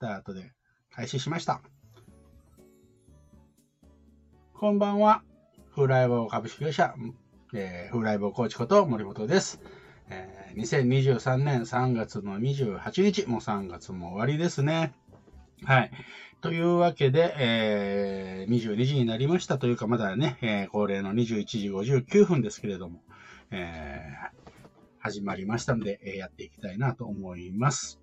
タートで開始しました。こんばんは。フーライボ株式会社、えー、フライボコーチこと森本です。えー、2023年3月の28日、もう3月も終わりですね。はい。というわけで、えー、22時になりましたというか、まだね、えー、恒例の21時59分ですけれども、えー、始まりましたので、え、やっていきたいなと思います。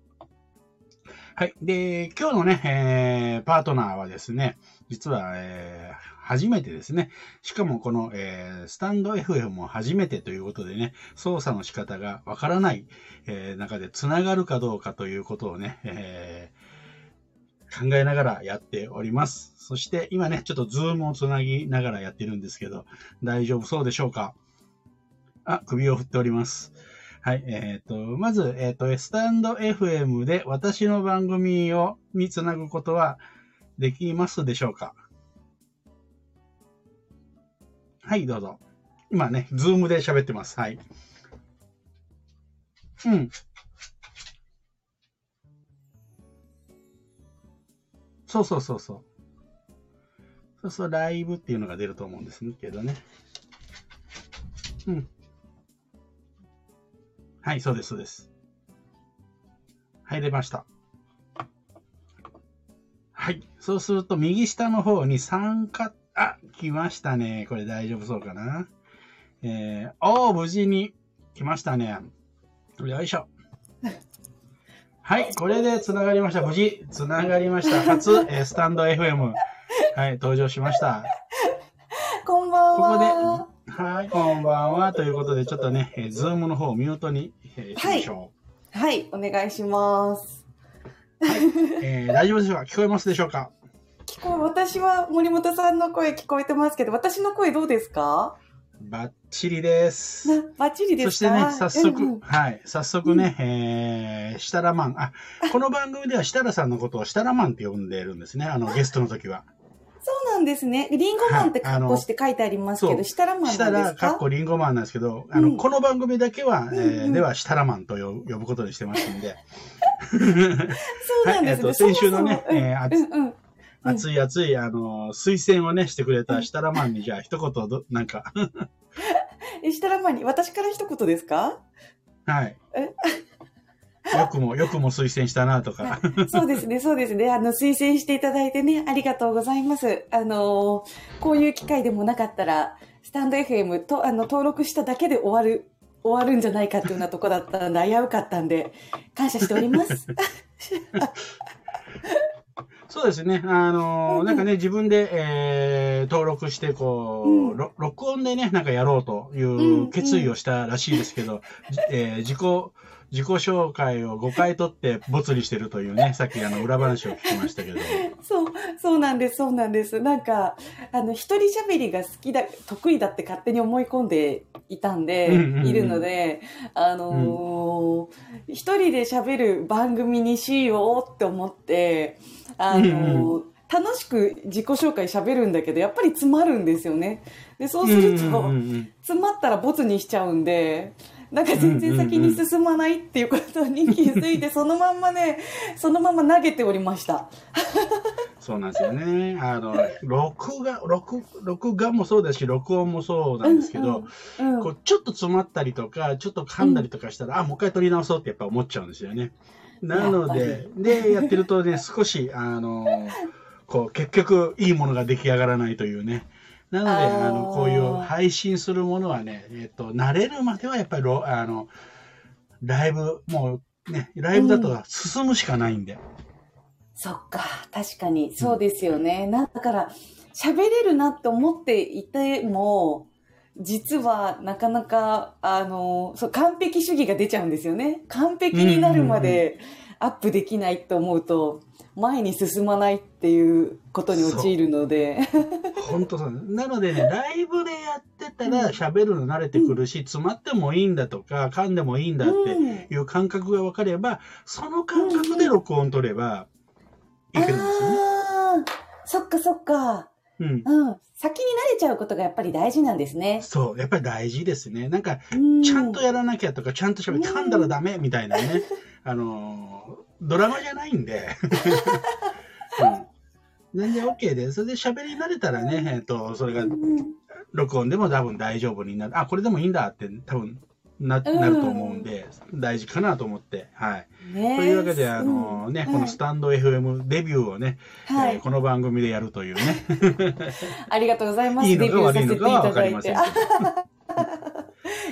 はい。で、今日のね、えー、パートナーはですね、実は、えー、初めてですね。しかもこの、えー、スタンド FM も初めてということでね、操作の仕方がわからない、えー、中で繋がるかどうかということをね、えー、考えながらやっております。そして今ね、ちょっとズームをつなぎながらやってるんですけど、大丈夫そうでしょうか？あ、首を振っております。はい。えっ、ー、と、まず、えっ、ー、と、スタンド FM で私の番組を、につなぐことはできますでしょうか？はい、どうぞ。今ね、ズームで喋ってます。はい。うん。そうそうそうそう。そうそう、ライブっていうのが出ると思うんですけどね。うん。はい、そうです、そうです。入れました。はい。そうすると、右下の方に参加、あ、来ましたね。これ大丈夫そうかな。えー、おー、無事に来ましたね。よいしょ。はい、これで繋がりました。無事、繋がりました。初、えー、スタンド FM。はい、登場しました。こんばんは。ここで、はい、こんばんは。ということで、ちょっとね、えー、ズームの方をミュートに、えー、しましょう。はい、はい、お願いします。はい、えー、大丈夫でしょうか？聞こえますでしょうか？聞こえ、私は森本さんの声聞こえてますけど、私の声どうですか？バッチリです。バッチリですそしてね、早速、うんうん、はい、早速ね、うん、えー、設楽マン。あ、この番組では設楽さんのことを設楽マンって呼んでるんですね、あの、ゲストの時は。そうなんですね。リンゴマンって格好して書いてありますけど、設楽マンですか？設楽、かっこリンゴマンなんですけど、あの、うん、この番組だけは、えー、うん、では設楽マンと呼ぶことにしてますんで。そうなんですね。はい、えっ、ー、と、先週のね、えー、うんうん熱い熱い、あの、推薦をね、してくれた設楽マンに、じゃあ、一言ど、なんか。設楽マンに、私から一言ですか？はい。よくも、よくも推薦したな、とか。そうですね、そうですね。あの、推薦していただいてね、ありがとうございます。あの、こういう機会でもなかったら、スタンド FM と、あの、登録しただけで終わる、終わるんじゃないかっていうようなとこだったんで、危うかったんで、感謝しております。そうですね。あのー、なんかね、自分で、えー、登録して、こう、うん、録音でね、なんかやろうという決意をしたらしいですけど、うんうん、えー、自己、自己紹介を5回取って没にしてるというね、さっきあの裏話を聞きましたけど。そう、そうなんです、そうなんです。なんか、あの、一人喋りが好きだ、得意だって勝手に思い込んでいたんで、いるので、あのー、一、うん、人で喋る番組にしようって思って、あの、うんうん、楽しく自己紹介喋るんだけど、やっぱり詰まるんですよね。で、そうすると、詰まったらボツにしちゃうんで、なんか全然先に進まないっていうことに気づいて、そのまんまね、そのまま投げておりました。そうなんですよね。あの、録画、録、録画もそうですし、録音もそうなんですけど、うんうんうん、こうちょっと詰まったりとか、ちょっと噛んだりとかしたら、うん、あ、もう一回撮り直そうってやっぱ思っちゃうんですよね。なので、で、やってるとね、少し、あの、こう、結局、いいものが出来上がらないというね。なので、あの、こういう配信するものはね、えっと、慣れるまではやっぱり、あの、ライブ、もうね、ライブだと進むしかないんで。うん、そっか、確かに、そうですよね。うん、だから、喋れるなって思っていても、実はなかなか、あの、そう、完璧主義が出ちゃうんですよね。完璧になるまでアップできないと思うと、前に進まないっていうことに陥るので。本当そう。なのでね、ライブでやってたら喋るの慣れてくるし、詰まってもいいんだとか、噛んでもいいんだっていう感覚が分かれば、その感覚で録音取ればいけるんですよね。ああ、そっかそっか。うん、うん。先に慣れちゃうことがやっぱり大事なんですね。そう、やっぱり大事ですね。なんか、ちゃんとやらなきゃとか、ちゃんと喋って、噛んだらダメみたいなね。あのドラマじゃないんで、うん、全然 OK で、それで喋り慣れたらね、えっ、と、それがうん。録音でも多分大丈夫になる。あ、これでもいいんだって多分ななると思うんで、大事かなと思って、はい。ねというわけで、あのね、うんこのスタンド FM デビューをね、はい、えーこの番組でやるというね、ありがとうございます。いいのか悪いのかはわかり。ません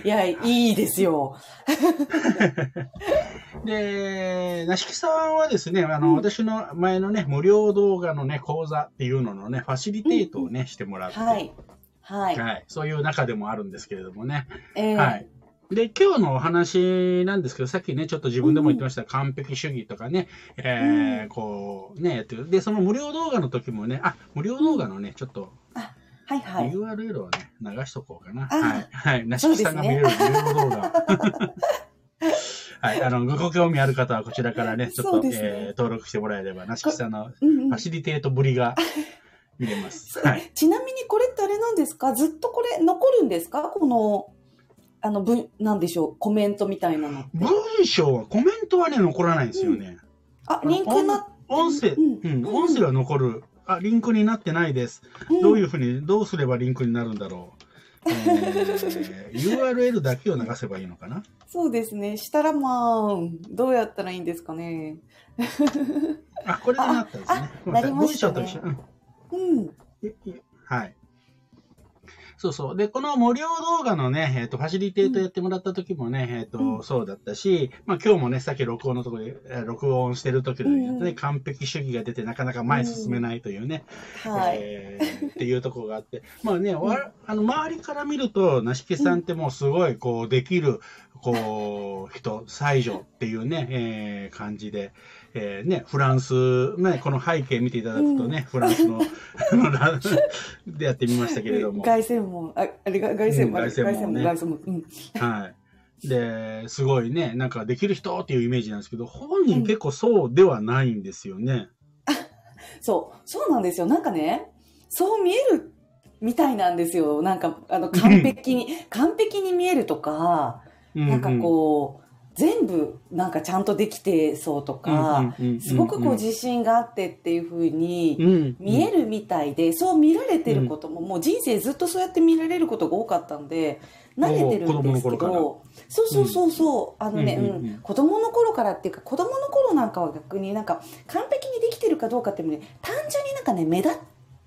いや、いいですよ。ど。で、なしきさんはですね、あの、うん私の前のね、無料動画のね、講座っていうののね、ファシリテートをね、してもらって、はい。はい。はい。そういう中でもあるんですけれどもね。えーはい。で、今日のお話なんですけど、さっきね、ちょっと自分でも言ってました、完璧主義とかね、えーうんこう、ね、やってる。で、その無料動画の時もね、あ、無料動画のね、ちょっとはいはい。URL をね、流しとこうかな。あはい。はい。なしきさんが見れる無料動画。はい。あの、ご興味ある方はこちらからね、ちょっと、ねえー登録してもらえれば、なしきさんのうんうんファシリテートぶりが 見れます。はい。ちなみにこれってあれなんですか？ずっとこれ残るんですか？この、あの、文、なんでしょう、コメントみたいなの。文章は、コメントはね、残らないんですよね。あ、リンクな、音声、うんうん、音声は残る。あ、リンクになってないです。どういうふうに、どうすればリンクになるんだろう。えー URL だけを流せばいいのかな？そうですね。したらまあ、どうやったらいいんですかね。あ、これでなったんですねあ。ごめんなさいなりましたね文章と一緒。うんはい。そうそう。で、この無料動画のね、えっ、と、ファシリテートやってもらった時もね、えっ、と、うん。そうだったし、まあ今日もね、さっき録音のところで、えー録音してる時のね、うん。完璧主義が出てなかなか前進めないというね、はい。えーっていうところがあって、まあね、わあの周りから見ると、なしきさんってもうすごい、こう、できる、こう、人、才女っていうね、えー感じで、えーね、フランス、ね、この背景見ていただくとね、フランスの、でやってみましたけれども、凱旋門、あ、あれが凱旋門、うん凱旋門ね凱旋門、うん。はい。で、すごいね、なんかできる人っていうイメージなんですけど、本人結構そうではないんですよね。そう、そうなんですよ。なんかね、そう見えるみたいなんですよ。なんか、あの、完璧に、完璧に見えるとか、なんかこう、全部なんかちゃんとできてそうとか、すごくこう自信があってっていう風に見えるみたいで、そう見られてることも、もう人生ずっとそうやって見られることが多かったんで、慣れてるんですけど、そうそうそうそう、あのね、うん、子供の頃からっていうか、子供の頃なんかは逆になんか完璧にできてるかどうかっていうのね、単純になんかね、目立っ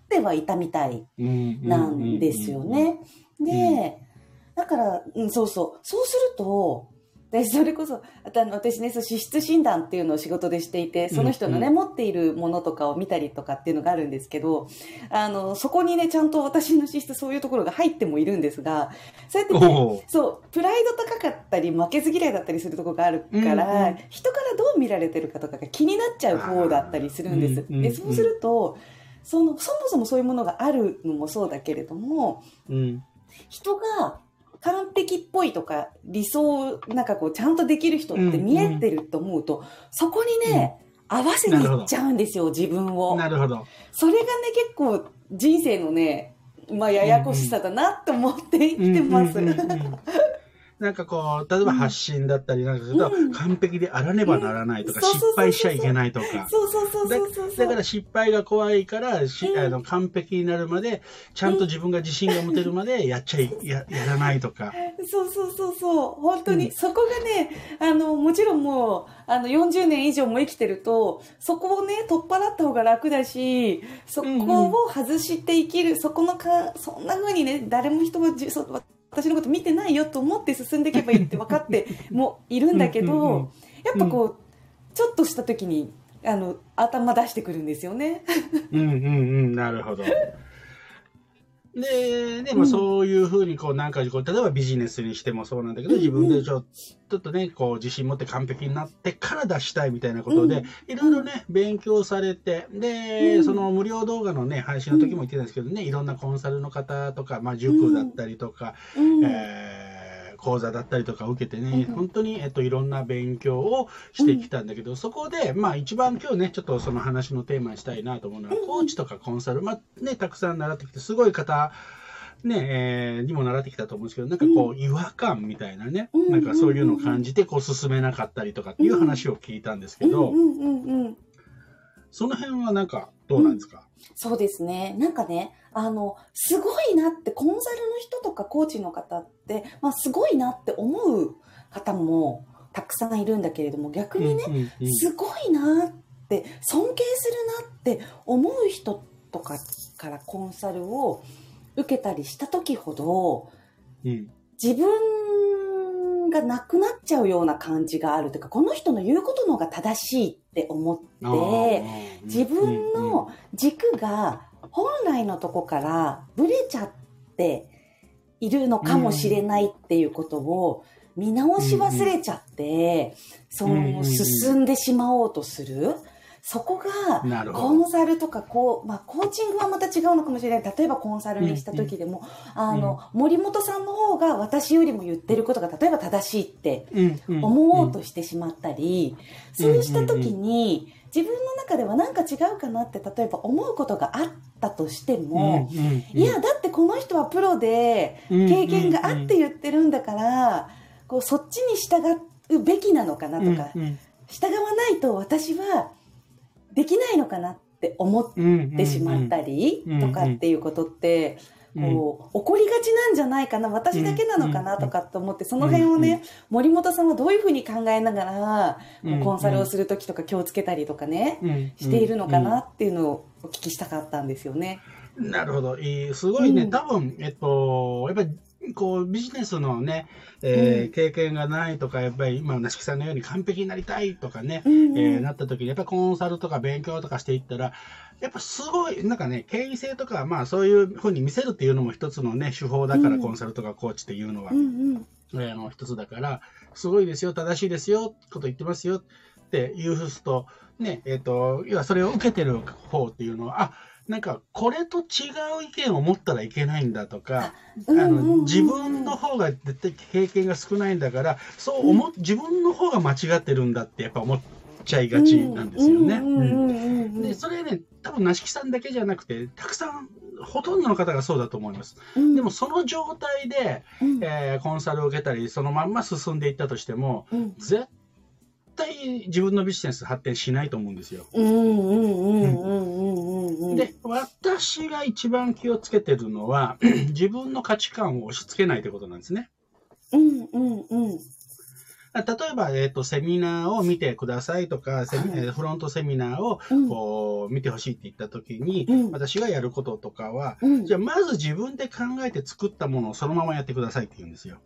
てはいたみたいなんですよね。で、だから、うん、そうそう。そうすると、でそれこそ、あとあの私ね、そう資質診断っていうのを仕事でしていて、その人のね、うん。うん、持っているものとかを見たりとかっていうのがあるんですけど、あの、そこにね、ちゃんと私の資質そういうところが入ってもいるんですが、そうやってね、そう、プライド高かったり、負けず嫌いだったりするところがあるから、うんうん、人からどう見られてるかとかが気になっちゃう方だったりするんです。で、そうすると、その、そもそもそういうものがあるのもそうだけれども、うん、人が、完璧っぽいとか理想なんかこうちゃんとできる人って見えてると思うと、うんうん、そこにね、うん、合わせにいっちゃうんですよ自分を。なるほど。それがね結構人生のねまあややこしさだなと思って生きてます、なんかこう、例えば発信だったりなんかすると、完璧であらねばならないとか、失敗しちゃいけないとか。そうそうそうそうだから失敗が怖いから、しあの完璧になるまで、ちゃんと自分が自信が持てるまでやっちゃい、ややらないとか。そうそうそうそう。本当に、うん、そこがね、あの、もちろんもう、あの、40年以上も生きてると、そこをね、取っ払った方が楽だし、そこを外して生きる、うんうん、そこのか、そんな風にね、誰も人は、そ私のこと見てないよと思って進んでいけばいいって分かって もいるんだけど、うんうんうん、やっぱこう、ちょっとした時に、あの、頭出してくるんですよね。うんうんうん、なるほど。で、でもそういうふうに、こう、なんかこう、例えばビジネスにしてもそうなんだけど、自分でちょっとね、こう、自信持って完璧になってから出したいみたいなことで、いろいろね、勉強されて、で、その無料動画のね、配信の時も言ってたんですけどね、いろんなコンサルの方とか、まあ、塾だったりとか、えー講座だったりとか受けてね、本当に、えっと、いろんな勉強をしてきたんだけど、そこで、まあ一番今日ね、ちょっとその話のテーマにしたいなと思うのは、コーチとかコンサル、まあね、たくさん習ってきて、すごい方ね、えーにも習ってきたと思うんですけど、なんかこう、違和感みたいなね、うんなんかそういうのを感じて、こう、進めなかったりとかっていう話を聞いたんですけど、うんうんうんうん。その辺はなんか、どうなんですか、そうですね。なんかね、あの、すごいなって、コンサルの人とかコーチの方って、まあ、すごいなって思う方もたくさんいるんだけれども、逆にね、うんうんうんすごいなって、尊敬するなって思う人とかからコンサルを受けたりした時ほど、うん自分がなくなっちゃうような感じがあるというか、この人の言うことの方が正しいって思って、自分の軸が本来のとこからブレちゃっているのかもしれないっていうことを見直し忘れちゃって、その進んでしまおうとする。そこが。コンサルとかこう、まあ、コーチングはまた違うのかもしれない。例えばコンサルにした時でも、あの森本さんの方が私よりも言ってることが例えば正しいって思おうとしてしまったり、そうした時に自分の中では何か違うかなって例えば思うことがあったとしても、いやだってこの人はプロで経験があって言ってるんだから、こうそっちに従うべきなのかなとか、従わないと私はできないのかなって思ってしまったりとかっていうことって、こう起こりがちなんじゃないかな私だけなのかなとかって思ってその辺をね森本さんはどういうふうに考えながらコンサルをする時とか気をつけたりとかねしているのかなっていうのをお聞きしたかったんですよね。なるほど。いいすごいね、多分、えっと、やっぱり、こう、ビジネスのね、えーうん。経験がないとか、やっぱり今、なしきさんのように完璧になりたいとかね、うんうん。えーなった時に、やっぱコンサルとか勉強とかしていったら、やっぱすごい、なんかね、権威性とか、まあそういうふうに見せるっていうのも一つのね、手法だから、うん。コンサルとかコーチっていうのは。うんうん。えーあの一つだから、すごいですよ、正しいですよ、こと言ってますよっていうと、ね、えっ、と、要はそれを受けてる方っていうのは、あ、なんかこれと違う意見を持ったらいけないんだとか、あうんうんうんの自分の方が絶対経験が少ないんだから、そう思っ、自分の方が間違ってるんだってやっぱ思っちゃいがちなんですよね。うんうんうんうんうんで、それね、多分、なしきさんだけじゃなくて、たくさん、ほとんどの方がそうだと思います。うんでも、その状態で、うんえーコンサルを受けたり、そのまんま進んでいったとしても、うん絶対自分のビジネス発展しないと思うんですよ。で、私が一番気をつけてるのは、自分の価値観を押し付けないということなんですね。うんうんうん。例えば、えっ、と、セミナーを見てくださいとか、セミはい。えーフロントセミナーをうん。こう見てほしいって言った時に、うん。私がやることとかは、うん。じゃあまず自分で考えて作ったものをそのままやってくださいって言うんですよ。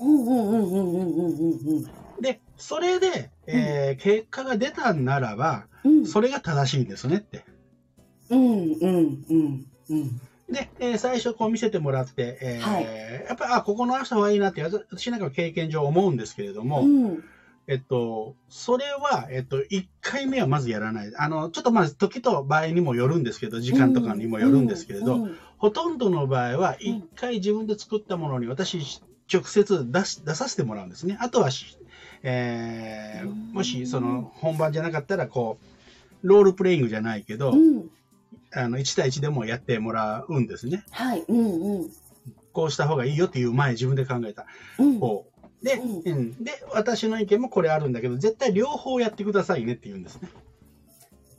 うんうんうんうんうんうんうん。で、それで、えー結果が出たんならば、うん。それが正しいんですねって。うんうんうんうん。で、えー最初こう見せてもらって、えーはい。やっぱり、あ、ここのあした方がいいなって、私なんか経験上思うんですけれども、うん。えっと、それは、えっと、1回目はまずやらない。あの、ちょっとまず時と場合にもよるんですけど、時間とかにもよるんですけれど、うんほとんどの場合は、1回自分で作ったものに私、直接出し出させてもらうんですね。あとはし、えーうん。もし、その、本番じゃなかったら、こう、ロールプレイングじゃないけど、うん。あの、1対1でもやってもらうんですね。はいうんうん。こうした方がいいよっていう前自分で考えた。うん。方。で、ううん、で、私の意見もこれあるんだけど、絶対両方やってくださいねって言うんですね。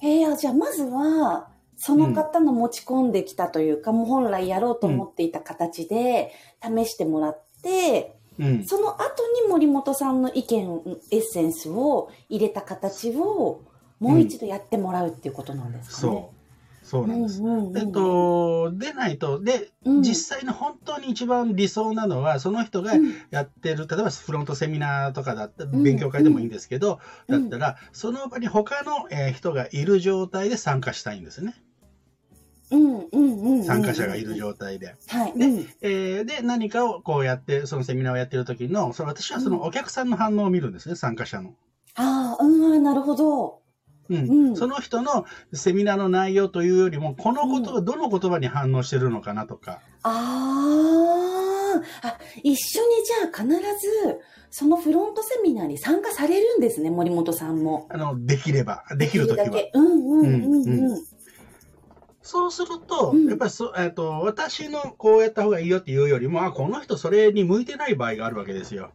えー、じゃあまずはその方の持ち込んできたというか、もう本来やろうと思っていた形で試してもらって、うん。その後に森本さんの意見エッセンスを入れた形をもう一度やってもらうっていうことなんですかね。そう。そうなんです。えっと、出ないと、で、うん実際の本当に一番理想なのは、その人がうんやってる、例えばフロントセミナーとかだったら、うん勉強会でもいいんですけど、うんだったら、その場に他の、えー人がいる状態で参加したいんですね。うんうんうんうん参加者がいる状態で。はい。でうんえーで、何かをこうやって、そのセミナーをやってる時の、その私はそのお客さんの反応を見るんですね、参加者の。ああ、うん、なるほど。うんうんその人のセミナーの内容というよりも、この言葉、どの言葉に反応してるのかなとか。あーあ、一緒にじゃあ必ず、そのフロントセミナーに参加されるんですね、森本さんも。あの、できれば、できる時は。だけ。うんうんうんうんうん。そうすると、うんやっぱりそ、えっと、私のこうやった方がいいよっていうよりも、あ、この人それに向いてない場合があるわけですよ。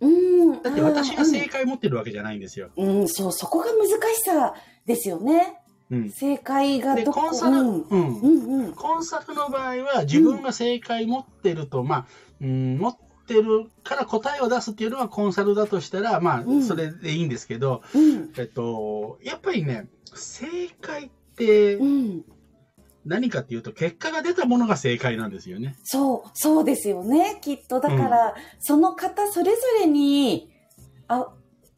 うん。だって私が正解持ってるわけじゃないんですよ。うん、うん、そう、そこが難しさですよね。うん。正解がで、どこコンサル、うん、うん。うん、うん。コンサルの場合は自分が正解持ってると、まあ、うん、持ってるから答えを出すっていうのはコンサルだとしたら、まあう、んそれでいいんですけど、うん、えっと、やっぱりね、正解ってうん。何かっていうと、結果が出たものが正解なんですよね。そう、そうですよね。きっと、だから、その方それぞれに、あ、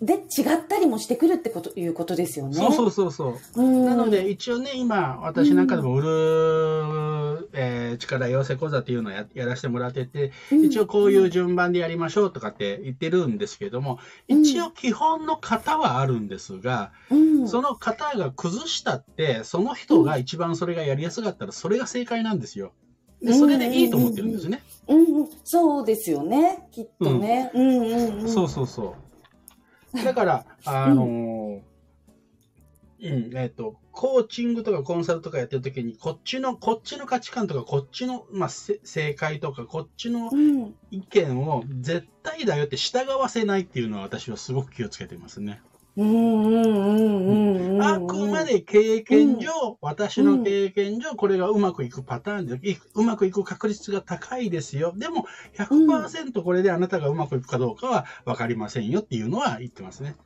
で、違ったりもしてくるってこと、いうことですよね。そうそうそうそう。うん。なので、一応ね、今、私なんかでも売る、えー力養成講座っていうのをややらせてもらってて、うん、一応こういう順番でやりましょうとかって言ってるんですけども、うん一応基本の型はあるんですが、うん、その型が崩したって、その人が一番それがやりやすかったら、それが正解なんですよ。で、それでいいと思ってるんですね。うんうん、そうですよね。きっとね。うん、うん、うん。そうそうそう。だから、あのーうん、えっ、と、コーチングとかコンサルとかやってるときに、こっちの、こっちの価値観とか、こっちの、まあ、せ正解とか、こっちのうん。意見を絶対だよって従わせないっていうのは私はすごく気をつけてますね。うん、うん、うん、うんうん。あくまで経験上、私の経験上、これがうまくいくパターンで、いうまくいく確率が高いですよ。でも、100%これであなたがうまくいくかどうかは分かりませんよっていうのは言ってますね。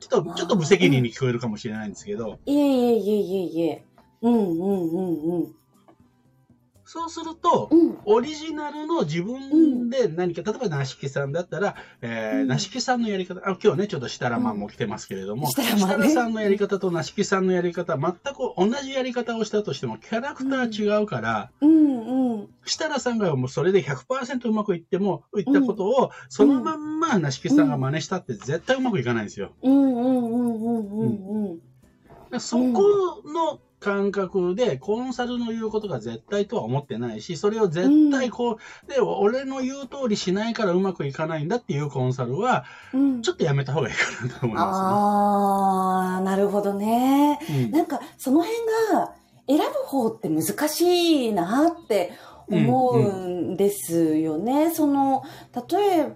ちょっと、ちょっと無責任に聞こえるかもしれないんですけど、いえいえいえいえいえ。うん、うん、うん、うん。そうすると、うん。オリジナルの自分で何か、例えば、なしきさんだったら、えーうんなしきさんのやり方、あ今日ね、ちょっと設楽マンも来てますけれども、設設楽マンね楽さんのやり方となしきさんのやり方、全く同じやり方をしたとしても、キャラクター違うから、うん、うん。設楽さんがもうそれで100%うまくいっても、いったことを、そのまんまなしきさんが真似したって絶対うまくいかないんですよ。うん、うん、うん、うん、うん、うん。そこの感覚で、コンサルの言うことが絶対とは思ってないし、それを絶対こう、で、俺の言う通りしないからうまくいかないんだっていうコンサルは、うん。ちょっとやめた方がいいかなと思いまああ、なるほどね。すね。うんなんか、その辺が選ぶ方って難しいなって思うんですよね。その、例え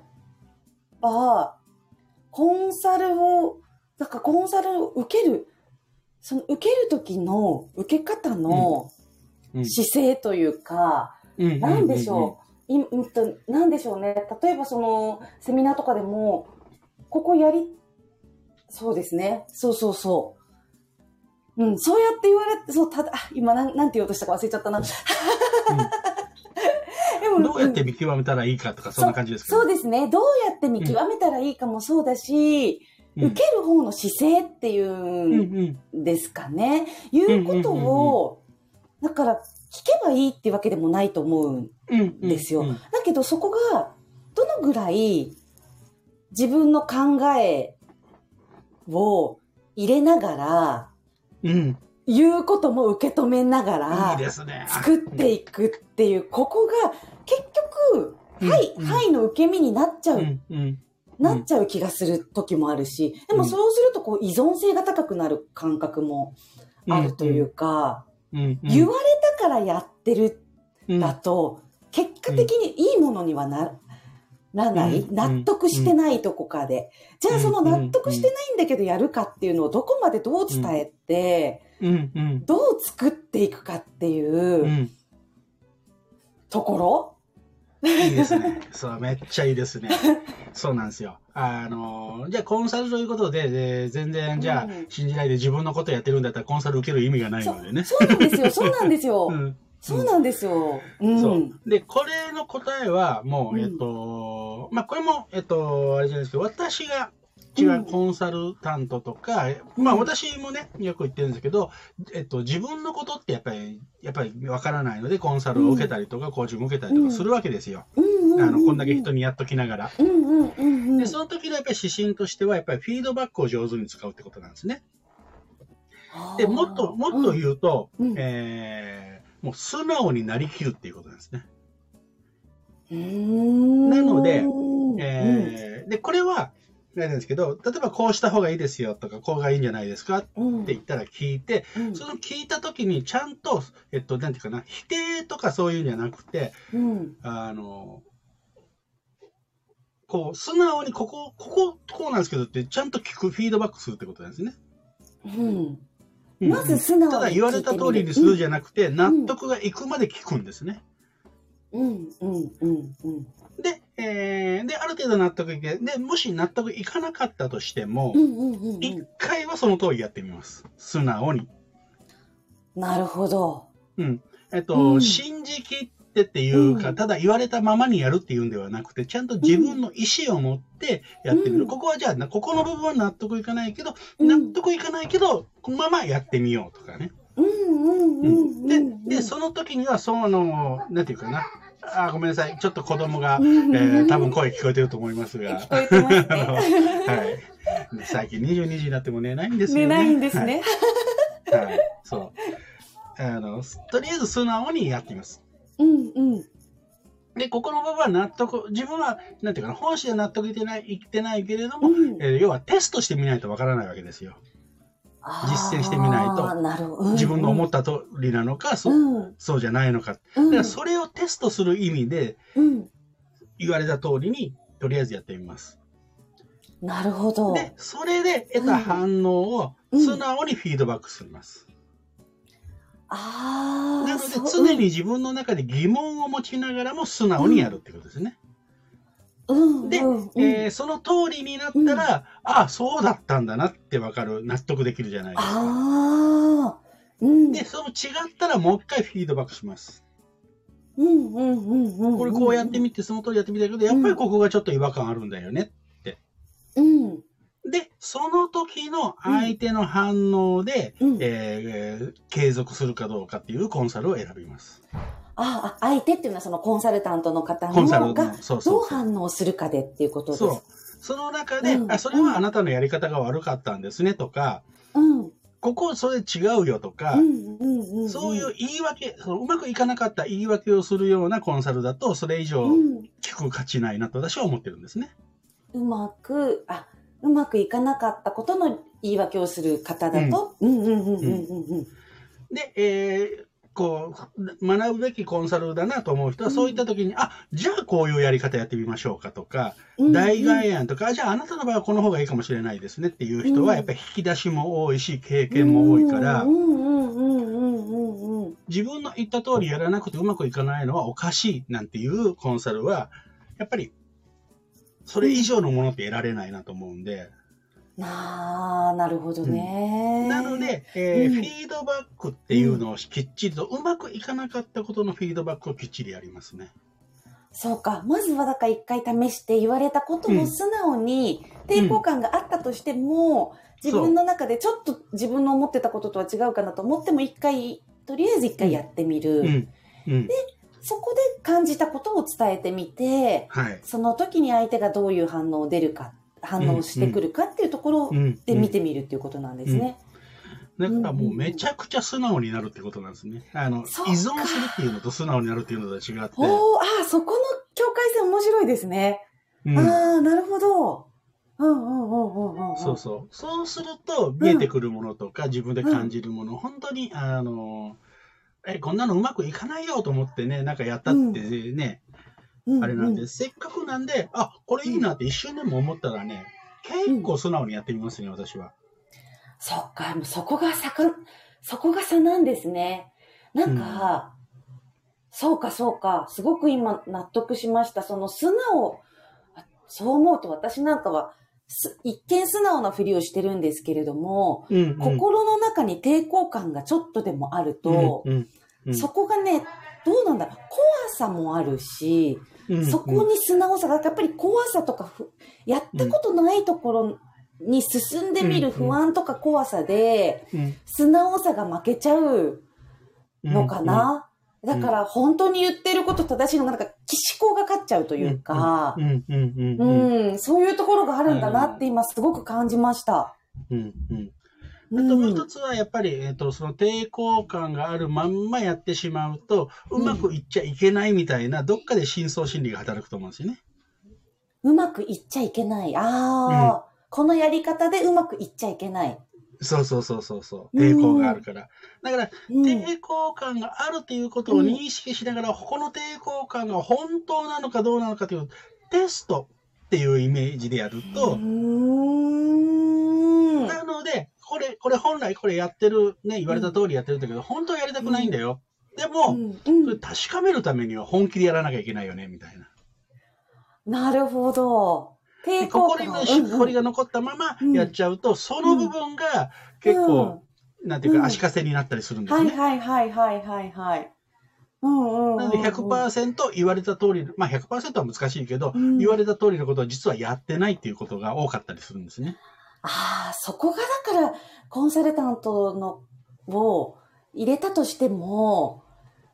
ば、コンサルを、なんかコンサルを受ける、その受ける時の受け方のうん姿勢というか、うんなんでしょう？んと、なんでしょうね？例えばその、セミナーとかでも、ここやり、そうですね。そうそうそう。うん、そうやって言われて、そう、ただ、あ今なん、なんて言おうとしたか忘れちゃったな。でもうんどうやってん見極めたらいいかとか、そんな感じですかそうですね。どうやって見極めたらいいかもそうだし、うん受ける方の姿勢っていうんうんうん。ですかね。いうことを、だから、聞けばいいってわけでもないと思うんうんうんですようん。だけどそこがどのぐらい自分の考えを入れながらうん。言うことも受け止めながいいらですね。作っていくっていうここが結局うん。はい、うん。はいの受け身になっちゃう、なっちゃう気がする時もあるしでもそうするとこう依存性が高くなる感覚もあるというか、うん。うん。言われたからやってるうんだと、結果的にいいものにはならない、うん。納得してないとこかで。じゃあその納得してないんだけどやるかっていうのをどこまでどう伝えて、うん。うん。どう作っていくかっていううん。ところ、いいですね。そう、めっちゃいいですね。そうなんですよ。あの、じゃあコンサルということで、で全然じゃあうん信じないで自分のことやってるんだったらコンサル受ける意味がないのでね。そうなんですよ、そうなんですよ。うんそうなんですよ。うん。そう。で、これの答えは、もう、うんえっと、まあ、これも、えっと、あれじゃないですけど、私が違ううんコンサルタントとか、まあ、うん私もね、よく言ってるんですけど、えっと、自分のことってやっぱり、やっぱりわからないので、コンサルを受けたりとか、コーチングを受けたりとかするわけですよ。うんうんうんあの、こんだけ人にやっときながら。うんうんうんうん。で、その時のやっぱり指針としては、やっぱりフィードバックを上手に使うってことなんですね。で、もっと、もっと言うと、うんえーもう素直になりきるっていうことなんですね。うん。なのでうんえーで、これは、なんですけど、例えばこうした方がいいですよとか、こうがいいんじゃないですかってうん言ったら聞いて、うん。その聞いた時にちゃんと、えっと、なんていうかな、否定とかそういうんじゃなくて、うん。あの、こう、素直にここ、ここ、こうなんですけどって、ちゃんと聞く、フィードバックするってことなんですね。うん。うん。まず素直にただ言われた通りにするじゃなくて、納得がいくまで聞くんですね。うん。うん。うん。うん。で、えーで、ある程度納得いけ、で、もし納得いかなかったとしてもう、んうん回はその通りやってみます。素直に。なるほど。うん。えっと、うん信じきってっていうか、うんただ言われたままにやるっていうんではなくて、ちゃんと自分の意思を持ってやってみる。うんここはじゃあな、ここの部分は納得いかないけど、うん納得いかないけど、このままやってみようとかね。うんうんうんうんでうん、で、その時には、その、なんていうかな。あ、ごめんなさい。ちょっと子供が、えー多分声聞こえてると思いますが。聞こえてますね。はい。で最近22時になっても寝ないんですよね。寝ないんですね。はい。はい。そう。あの、とりあえず素直にやってみます。うんうんで、ここの部分は納得、自分は、なんていうかな、本心は納得いってない、いってないけれども、うんえー要はテストしてみないとわからないわけですよ。実践してみないと自分の思った通りなのか、そうんそうじゃないのか。うんだからそれをテストする意味で、うん言われた通りに、とりあえずやってみます。なるほど。で、それで得た反応を素直にフィードバックします。ああ。なので、常に自分の中で疑問を持ちながらも素直にやるってことですね。うんで、うんうんえーその通りになったら、ああ、そうだったんだなってわかる、納得できるじゃないですか。うん。で、その違ったらもう一回フィードバックします。うんうんうんうん。これこうやってみて、その通りやってみたけど、やっぱりここがちょっと違和感あるんだよね。うん。で、その時の相手の反応で、うんえー継続するかどうかっていうコンサルを選びます。ああ、相手っていうのはそのコンサルタントの方ののがどう反応するかでっていうことです。そう。その中で、うんあ、それはあなたのやり方が悪かったんですねとか、うん。ここそれ違うよとか、うんうんうんん。そういう言い訳、そのうまくいかなかった言い訳をするようなコンサルだと、それ以上うん。聞く価値ないなと私は思ってるんですね。うまく、あ、うまくいかなかったことの言い訳をする方だと、うん、うんうんうんうんうんで、えーこう、学ぶべきコンサルだなと思う人は、そういった時に、あ、じゃあこういうやり方やってみましょうかとか、うん。代替案とか、あじゃああなたの場合はこの方がいいかもしれないですねっていう人は、うんやっぱり引き出しも多いし、経験も多いからう、んうんうんうんうんうんうん。自分の言った通りやらなくてうまくいかないのはおかしいなんていうコンサルは、やっぱり、それ以上のものって得られないなと思うんで、なあ、なるほどね。なので、えーうんフィードバックっていうのをきっちりと、うまくいかなかったことのフィードバックをきっちりやりますね。そうか。まずはだから一回試して言われたことを素直に抵抗感があったとしても、自分の中でちょっと自分の思ってたこととは違うかなと思っても一回、とりあえず一回やってみる。うん。うん。そこで感じたことを伝えてみて、はい。その時に相手がどういう反応を出るか、反応してくるかっていうところうん。で見てみるっていうことなんですね。だからもうめちゃくちゃ素直になるってことなんですね。あの、依そうか存するっていうのと素直になるっていうのとは違って。おおああ、そこの境界線面白いですね。うんああ、なるほど。うんうんうんうんうんうん。そうそう。そうすると、見えてくるものとか、自分で感じるもの、本当に、あの、え、こんなのうまくいかないよと思ってね、なんかやったってね、うんうん。あれなんで、せっかくなんで、あ、これいいなって一瞬でも思ったらね、結構素直にやってみますね、私は。そっか、もうそこが差か、そこが差なんですね。なんか、そうかそうか、すごく今納得しました。その素直、あそう思うと私なんかは、す一見素直なふりをしてるんですけれども、うん、うん。心の中に抵抗感がちょっとでもあると、うん、うん、そこがね、どうなんだろう、怖さもあるし、うんそこに素直さが、やっぱり怖さとかふ、やったことないところに進んでみる不安とか怖さで、うん素直さが負けちゃうのかな？んだから本当に言ってること正しいのが、なんか、思考が勝っちゃうというかう。ん、そういうところがあるんだなって今すごく感じました。うん、うん。うんあともう一つはやっぱり、えっ、と、その抵抗感があるまんまやってしまうと、うまくいっちゃいけないみたいな、どっかで深層心理が働くと思うんですよね。うまくいっちゃいけない。ああ、このやり方でうまくいっちゃいけない。そうそうそうそうそう。抵抗があるから。だから、うん抵抗感があるということを認識しながら、この抵抗感が本当なのかどうなのかというテストっていうイメージでやるうと、ーん。なので、これ、これ本来これやってる、ね、言われた通りやってるんだけど、本当はやりたくないんだよ。でうも、んそれ確かめるためには本気でやらなきゃいけないよね、みたいな。なるほど。で抵抗心の感。しこりが残ったままやっちゃうと、その部分が結構、なんていううんか足かせになったりするんですね。はいはいはいはいはいはい。うんうんうんうん。なので100%言われた通り、まあ100%は難しいけど、うん言われた通りのことを実はやってないっていうことが多かったりするんですね。ああ、そこがだから、コンサルタントのを入れたとしても、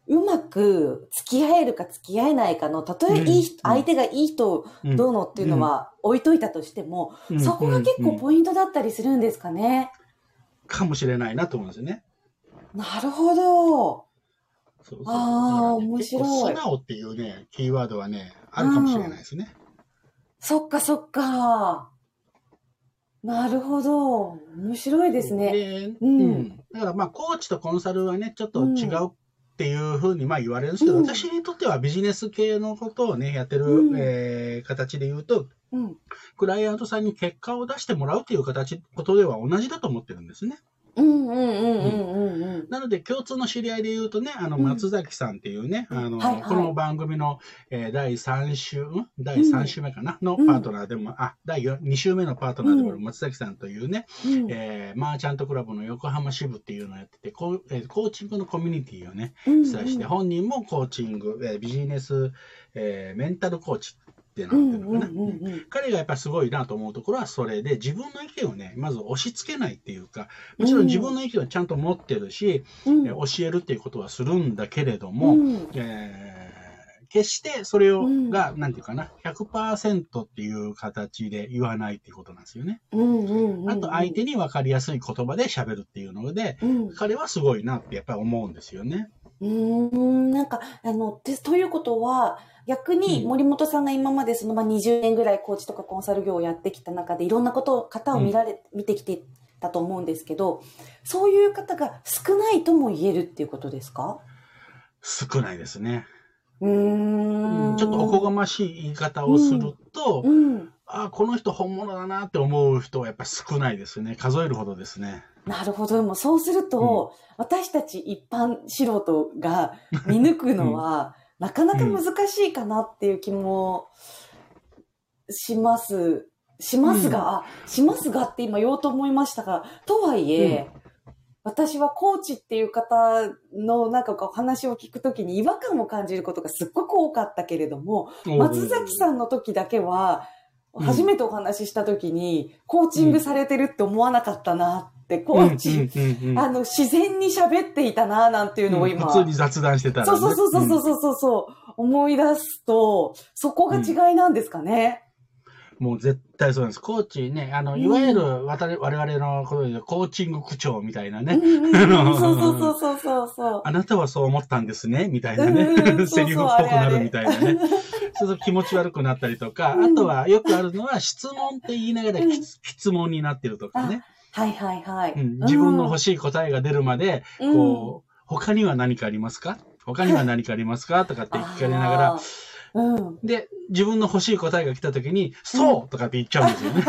うまく付き合えるか付き合えないかの、たとえいい人、うん相手がいい人うんどうのっていうのは置いといたとしても、うんそこが結構うんポイントだったりするんですかね？かもしれないなと思うんですよね。なるほど。そうそうあーだからね面白い素直っていうね、キーワードはね、あるかもしれないですね。そっかそっか。なるほど。面白いですね。でううんん。だからまあ、コーチとコンサルはね、ちょっと違うっていうふうにまあ言われるんですけど、うん私にとってはビジネス系のことをね、やってる、うんえー形で言うと、うん。クライアントさんに結果を出してもらうっていう形、ことでは同じだと思ってるんですね。うんうんうんうんうんうん。なので、共通の知り合いで言うとね、あの、うん。松崎さんっていうね、あの、はいはい。この番組の、えー第3週、ん？第3週目かな、のパートナーでも、あ、第2週目のパートナーでもある松崎さんというね、うん。えーマーチャントクラブの横浜支部っていうのをやってて、こうえーコーチングのコミュニティをね、うん。主催して、本人もコーチング、えービジネス、えーメンタルコーチってなってのかな。うんうんうん。彼がやっぱりすごいなと思うところはそれで自分の意見をね、まず押し付けないっていうか、もちろん自分の意見をちゃんと持ってるし、うんえー教えるっていうことはするんだけれども、うんえー決してそれを、うんが、なんていうかな、100%っていう形で言わないっていうことなんですよね。うんうんうん。あと相手に分かりやすい言葉で喋るっていうので、うん。彼はすごいなってやっぱり思うんですよね。うーん、なんか、あの、でということは、逆にうん森本さんが今までそのまあ20年ぐらいコーチとかコンサル業をやってきた中でいろんなことを、方を見られ、見てきてたと思うんですけど、そういう方が少ないとも言えるっていうことですか？少ないですね。うーん。ちょっとおこがましい言い方をすると、うん。あこの人本物だなって思う人はやっぱ少ないですね。数えるほどですね。なるほど。でもそうすると、私たち一般素人が 見抜くのは、なかなか難しいかなっていう気もします。しますが、あしますがって今言おうと思いましたが、とはいえ、私はコーチっていう方のなんかこう話を聞くときに違和感を感じることがすっごく多かったけれども、松崎さんの時だけは、うん。初めてお話しした時に、コーチングされてるって思わなかったなコーチ、うんうんうんうんあの、自然に喋っていたななんていうのを今、普通に雑談してたら、ね。そうそうそうそううそうそうそう、思い出すと、そこが違いなんですかね？んもう絶対そうです。コーチね、あの、うんいわゆる我々我々のことでコーチング口調みたいなね。そうそうそうそうそうそう。あなたはそう思ったんですね、みたいなうんうん ね。セリフっぽくなるみたいなね。そう気持ち悪くなったりとか、うんあとはよくあるのは質問って言いながら質問になってるとかね。はいはいはい。うん自分の欲ししい答えが出るまで、うん。こう、他には何かありますか？他には何かありますか？とかって聞かれながら、うん。で、自分の欲しい答えが来た時に、そうとかって言っちゃうんですよね。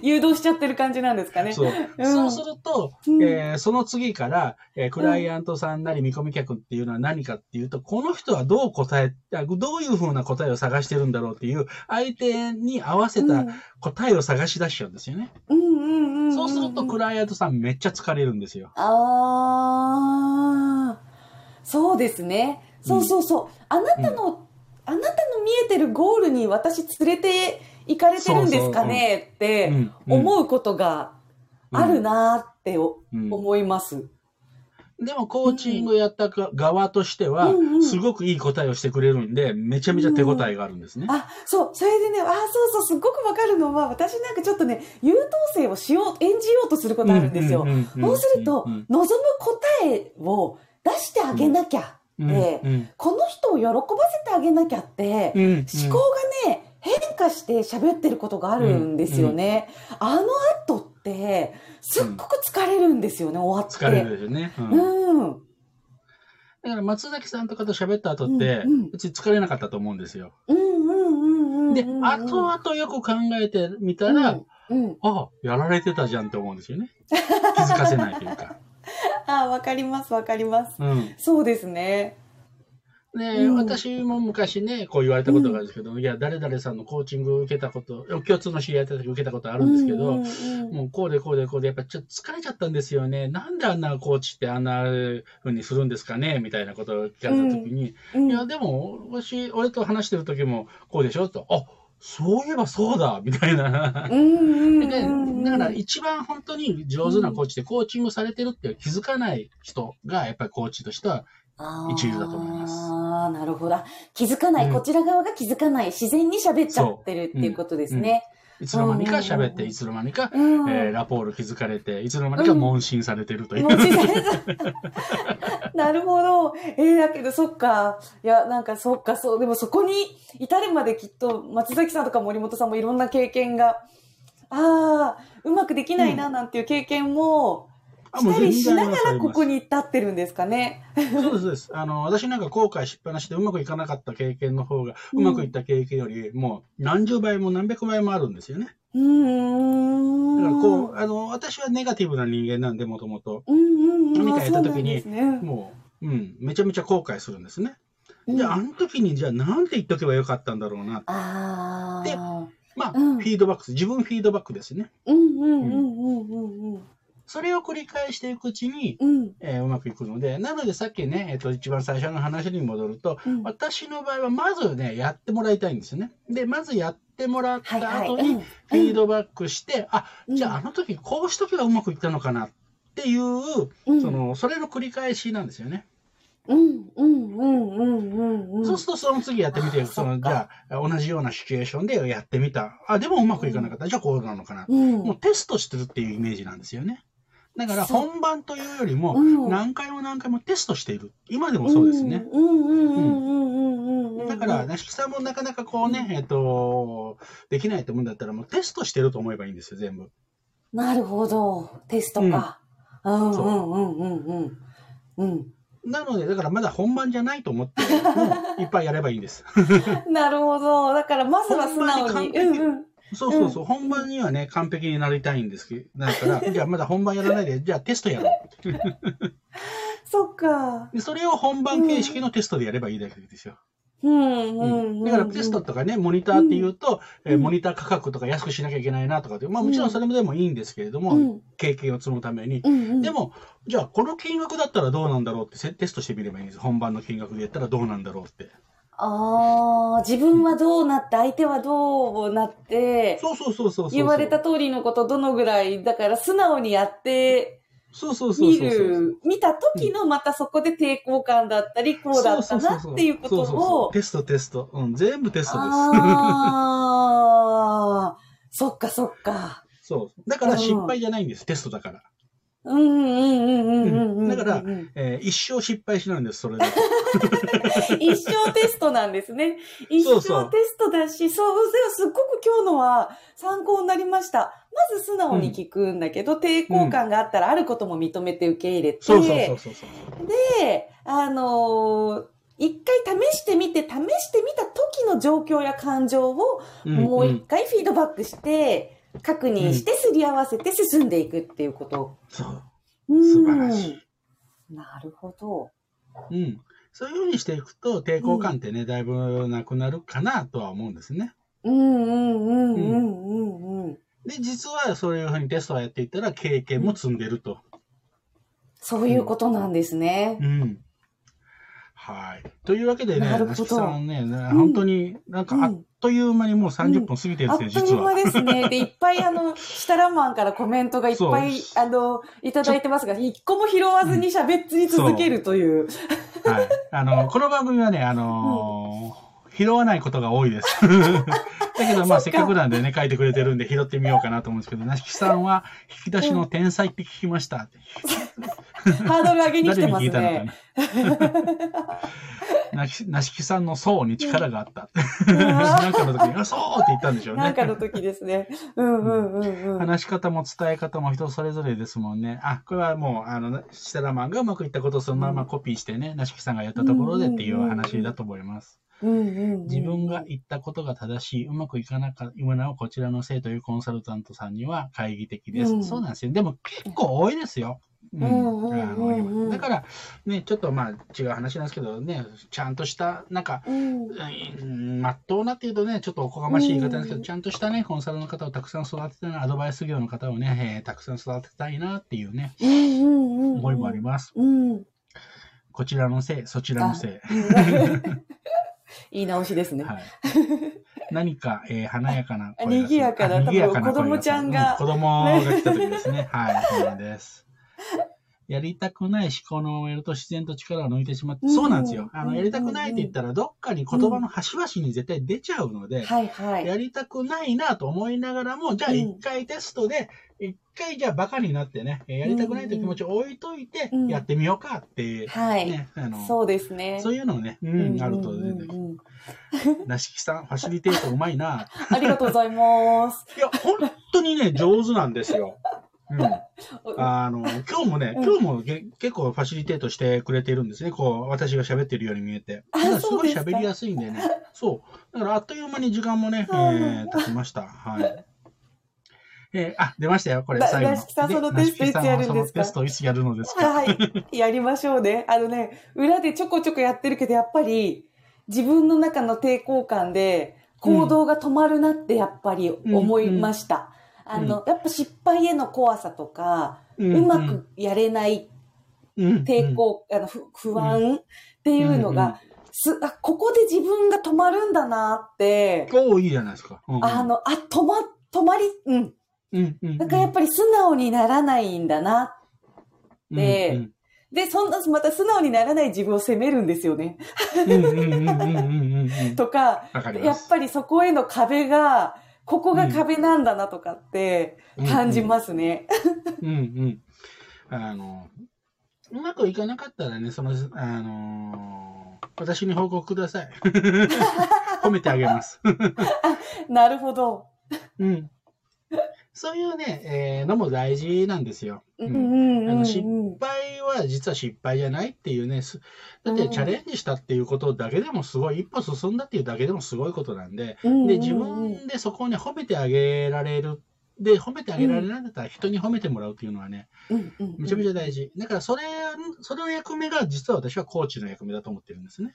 誘導しちゃってる感じなんですかね。そう。うんそうすると、うんえーその次から、えークライアントさんなり見込み客っていうのは何かっていうと、この人はどう答え、あどういうふうな答えを探してるんだろうっていう、相手に合わせた答えを探し出しちゃうんですよね。うんうんうんそうすると、クライアントさんめっちゃ疲れるんですよ。ああ、そうですね。そうそうそう。あなたの、あなたの見えてるゴールに私連れて行かれてるんですかね？ってうん思うことがあるなーって思います。でも、コーチングやったか側としてはうんうん、すごくいい答えをしてくれるんで、めちゃめちゃ手応えがあるんですね。あ、そう、それでね、あ、そうそう、すっごくわかるのは、私なんかちょっとね、優等生をしよう、演じようとすることあるんですよ。うんうんうんそうすると、うん望む答えを出してあげなきゃ。うんこの人を喜ばせてあげなきゃって、うんうん思考がね、変化して喋ってることがあるんですよね。あの後って、すっごく疲れるんですよね、終わって。疲れるですよね。うんうん。だから松崎さんとかと喋った後ってうんうん、別に疲れなかったと思うんですよ。うんうんうんうんうん。で、後々よく考えてみたら、うん、うん。あ、やられてたじゃんって思うんですよね。気づかせないというか。ああ、わかります、わかります。うん。そうですね。で、うん私も昔ね、こう言われたことがあるんですけど、いや、誰々さんのコーチングを受けたこと、共通の知り合いだった時受けたことあるんですけど、うんうんうんもうこうでこうでこうで、やっぱちょっと疲れちゃったんですよね。なんであんなコーチってあんな風にするんですかねみたいなことを聞かれた時に、うんいや、でも、私、俺と話してる時もこうでしょと、あ、そういえばそうだみたいな。うんだから一番本当に上手なコーチでコーチングされてるって気づかない人がやっぱりコーチとしては一流だと思いますああ、なるほど。気づかない、うんこちら側が気づかない、自然に喋っちゃってるっていうことですね。いつの間にか喋って、うんうんうんいつの間にか、うん。えーラポール気づかれて、いつの間にか問診されてるという。もう自然なるほど。えー、だけどそっか。いや、なんかそっか、そう。でもそこに至るまできっと松崎さんとか森本さんもいろんな経験が、ああ、うまくできないななんていう経験も、あしたりしながもう全然ありますらここに至ってるんですかね？そうです、そうです。あの、私なんか後悔しっぱなしでうまくいかなかった経験の方が、うまくいった経験より、もう何十倍も何百倍もあるんですよね。うーん。だからこう、あの、私はネガティブな人間なんで、もともと。何かやった時にもう、うん、めちゃめちゃ後悔するんですね。あの時にじゃあなんて言っとけばよかったんだろうな。でああ。まあ、うんフィードバック、自分フィードバックですね。うんうんうんうんうんうん。それを繰り返していくうちに、うんえーうまくいくので、なのでさっきね、えっ、と、一番最初の話に戻ると、うん。私の場合はまずね、やってもらいたいんですよね。で、まずやってもらったはいはい。後に、うんフィードバックして、あ、うんじゃああの時こうしとけばうまくいったのかなっていう、うんその、それの繰り返しなんですよね。うんうんうんうんうんうん。そうするとその次やってみて、あその、じゃあ同じようなシチュエーションでやってみた。あ、でもうまくいかなかった。じゃあこうなのかな。うん。もうテストしてるっていうイメージなんですよね。だから本番というよりも、うん何回も何回もテストしている。今でもそうですね。うんうんうんうんうんうんうん。だから、なしきさんもなかなかこうね、えっと、できないと思うんだったら、もうテストしてると思えばいいんですよ、全部。なるほど。テストか。うんうんうんうんうん。うん。なので、だからまだ本番じゃないと思って、うんいっぱいやればいいんです。なるほど。だから、まずは素直に。にうんうん。そうそうそう、本番にはね、完璧になりたいんですけど、だから、じゃあまだ本番やらないで、じゃあテストやろう。そっか。でそれを本番形式のテストでやればいいだけですよ。うんうんうん。だからテストとかね、モニターっていうと、うんえーモニター価格とか安くしなきゃいけないなとかって、まあもちろんそれでもいいんですけれども、うん経験を積むために。うんうん。でも、じゃあこの金額だったらどうなんだろうってせテストしてみればいいんです。本番の金額でやったらどうなんだろうって。ああ、自分はどうなって、相手はどうなって、そうそうそうそう。言われた通りのことどのぐらい、だから素直にやってそうそうそう見。る、見た時のまたそこで抵抗感だったり、こうだったなっていうことを、テストテスト。うん、全部テストです。ああ、そっかそっか。そう。だから失敗じゃないんです、テストだから。うんうんうんうんうんうんうん。だからうんえー一生失敗しないんです、それだと。一生テストなんですね。一そうそう生テストだし、そう、すっごく今日のは参考になりました。まず素直に聞くんだけど、抵抗感があったらあることも認めて受け入れて、そうそうそうそうそう。で、あのー一回試してみて、試してみた時の状況や感情をうんもううん一回フィードバックして、確認してすり合わせて進んでいくっていうこと。そう。うん素晴らしい。なるほど。うん。そういうふうにしていくと、抵抗感ってね、だいぶなくなるかなとは思うんですね。うんうんうんうんうんうん。で、実はそういうふうにテストをやっていったら経験も積んでると。そういうことなんですね。うん。はい。というわけでね、なるさんね、本当になんかあっという間にもう30分過ぎてるんあですよ、っという間。ですね。で、いっぱいあの、シタラマンからコメントがいっぱい、あの、いただいてますが、一個も拾わずに喋り続けるという。はい。あの、この番組はね、あのー 拾わないことが多いです。だけど、まあ、せっかくなんでね、書いてくれてるんで、拾ってみようかなと思うんですけど、なしきさんは、引き出しの天才って聞きました。ハードル上げに来てます誰に聞いたのね。かな。なし、なしきさんの層に力があった。なんかの時に、あ、そうって言ったんでしょうね。なんかの時ですね。うんうんうんうん。話し方も伝え方も人それぞれですもんね。あ、これはもう、あの、シタラマンがうまくいったことをそのままコピーしてね、なしきさんがやったところでっていう話だと思います。自分が言ったことが正しい、うまくいかなかった、今なおこちらの生というコンサルタントさんには懐疑的です。うんそうなんですよ。でも結構多いですよ。だから、ね、ちょっとまあ違う話なんですけどね、ちゃんとした、なんか、うんうんまっとうなっていうとね、ちょっとおこがましい言い方なんですけど、うんちゃんとしたね、コンサルの方をたくさん育てたいな、アドバイス業の方をね、えーたくさん育てたいなっていうね。思いもあります。うん。こちらのせい、そちらのせい。言い直しですね。はい。何か、えー華やかな声が。賑やかな多分子供ちゃんが子供が来た時ですね。はい、そうなんです。やりたくない思考のをやると自然と力を抜いてしまって、うんそうなんですよ。あの、うんやりたくないって言ったら、どっかに言葉の端々に絶対出ちゃうので、はいはい。やりたくないなと思いながらも、じゃあうん一回テストで、一回じゃあバカになってね、えーやりたくないという気持ちを置いといてうん、やってみようかっていう、はい。ね、あの、そうですね。そういうのをね、ううんん、あるとうん全然うんうんなしきさん、ファシリテートうまいな。ありがとうございます。いや、本当にね、上手なんですよ。うん。あの、今日もね、うん今日もげ結構ファシリテートしてくれているんですね。こう、私が喋ってるように見えて。だすごい喋りやすいんでね。そう。だからあっという間に時間もね、えうんー、経ちました。はい。えーあ、出ましたよ、これ、な最後の。なしきさんでそのテストいつやるんですか？テストいつやるのですか？はい。やりましょうね。あのね、裏でちょこちょこやってるけど、やっぱり自分の中の抵抗感で行動が止まるなってやっぱり思いました。あの、やっぱ失敗への怖さとか、ううまくやれないうん抵抗、あの不不安っていうのうんうんが、すあ、ここで自分が止まるんだなって、おおいいじゃないですか。うんうんあの、あ、止ま、止まり、うん。うんうんうん。なんかやっぱり素直にならないんだな。でうんで、そんな、また素直にならない自分を責めるんですよね。うんうんうんうんうんうんうん。とか。やっぱりそこへの壁が、ここが壁なんだなとかって感じますね。うんうん。あの、うまくいかなかったらね、その、あの私に報告ください。褒めてあげます。なるほど。うん。そういうね、えーのも大事なんですよ。失敗は実は失敗じゃないっていうね、すだってうんチャレンジしたっていうことだけでもすごい、一歩進んだっていうだけでもすごいことなんで、で、自分でそこをね、褒めてあげられる。で、褒めてあげられないんだったら人に褒めてもらうっていうのはね、めちゃめちゃ大事。だからそれ、それの役目が実は私はコーチの役目だと思ってるんですね。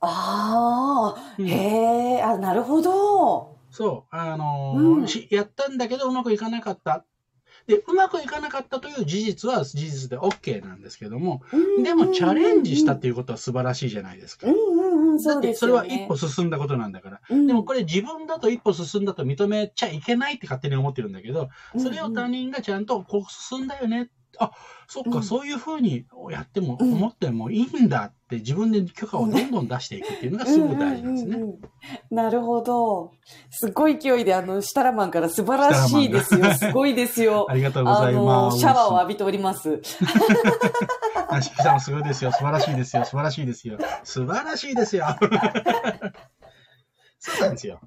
ああ、うんへえ、あ、なるほど。そう。あのーうんしやったんだけどうまくいかなかった。で、うまくいかなかったという事実は事実で OK なんですけども、でもチャレンジしたっていうことは素晴らしいじゃないですか。だってそれは。一歩進んだことなんだから。うんでもこれ自分だと一歩進んだと認めちゃいけないって勝手に思ってるんだけど、それを他人がちゃんとこう進んだよね。あ、そっか、うんそういうふうにやっても、うん思ってもいいんだって自分で許可をどんどん出していくっていうのがすごく大事なんですね。うんうんうんなるほど。すごい勢いで、あの、シタラマンから素晴らしいですよ。すごいですよ。ありがとうござあいまの、す。シャワーを浴びております。あしきさんもすごいですよ。素晴らしいですよ。素晴らしいですよ。素晴らしいですよ。そうなんですよ。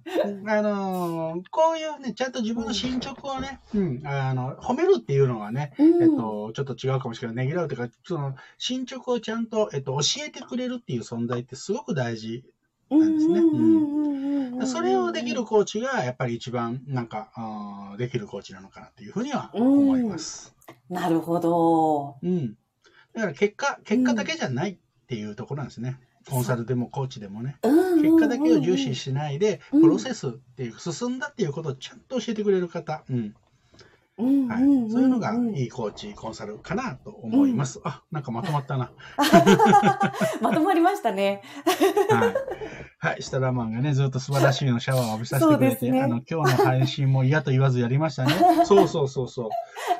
あのーこういうね、ちゃんと自分の進捗をね、うん、あの、褒めるっていうのはね、うんえっと、ちょっと違うかもしれない。ねぎらうというか、その、進捗をちゃんと、えっと、教えてくれるっていう存在ってすごく大事。なんですねうんそれをできるコーチが、やっぱり一番、なんか、あーできるコーチなのかなっていうふうには思います。なるほど。うん。だから結果、結果だけじゃないっていうところなんですね。コンサルでもコーチでもね。結結果だけを重視しないで、うんプロセスっていう、進んだっていうことをちゃんと教えてくれる方。うん。はい。そういうのがいいコーチ、コンサルかなと思います。あ、なんかまとまったな。まとまりましたね。はい。はい。シタラマンがね、ずっと素晴らしいのシャワーを浴びさせてくれて、ねあの、今日の配信も嫌と言わずやりましたね。そうそうそうそう。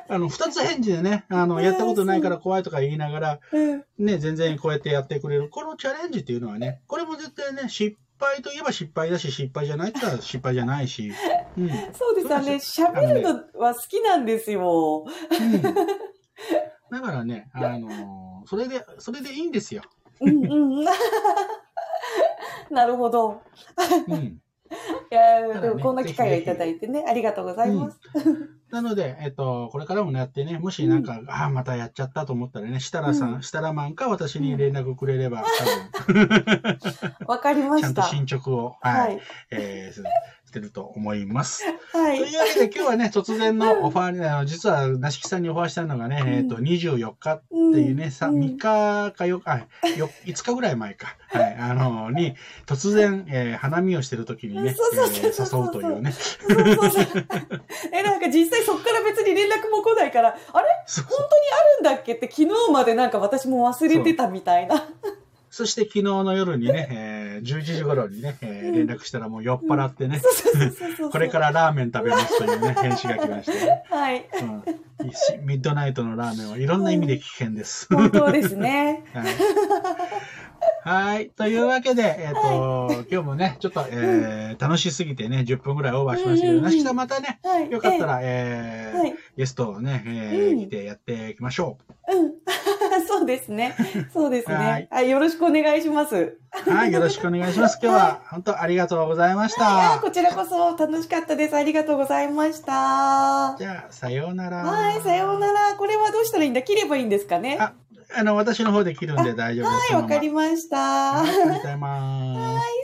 あの、二つ返事でね、あの、やったことないから怖いとか言いながら、うんね、全然こうやってやってくれる。このチャレンジっていうのはね、これも絶対ね、失敗といえば失敗だし、失敗じゃないって言ったら失敗じゃないし、うん。そうですよね。喋るのは好きなんですよ。だからね、あのーそれで、それでいいんですよ。うんうん。なるほど。うん。いやでもこんな機会をいただいてね、ありがとうございます。なので、えっと、これからもやってね、もしなんか、ああ、またやっちゃったと思ったらね、設楽さん、うん。設楽マンか私に連絡くれれば、多分、わかりま ちゃんとした。進捗を、ははい、い。えー、すしてると思います。はい。というわけで、今日はね、突然のオファーに、あの実は、なしきさんにオファーしたのがね、うんえっと、24日っていうね、さうん3日か4日、あ、よ5日ぐらい前か、はい、あの、に、突然、えー花見をしてる時にね、誘うというね。そうそうそう。え、なんか実際そっから別に連絡も来ないから、あれ？本当にあるんだっけって昨日までなんか私も忘れてたみたいな。そして昨日の夜にね、えー11時頃にね、えーうん連絡したらもう酔っ払ってね。これからラーメン食べますというね、返信が来まして、はい。うん、しミッドナイトのラーメンはいろんな意味で危険です。本当ですね。はい。はい。というわけで、えっ、と、今日もね、ちょっと、えー楽しすぎてね、10分ぐらいオーバーしましたけど、なしきさんまたね、はい。よかったら、えーはい。ゲストをね、えーうん来てやっていきましょうん。そうですね。そうですはねい。はい。よろしくお願いします。う。はい。よろしくお願いします。今日は本当ありがとうございましいやた。こちらこそ楽しかったです。ありがとうございました。じゃあ、さようなら。はい、さようなら。これはどうしたらいいんだ？切ればいいんですかね？ああの、私の方で切るんで大丈夫です。はい、わかりました。はいありがとうございます。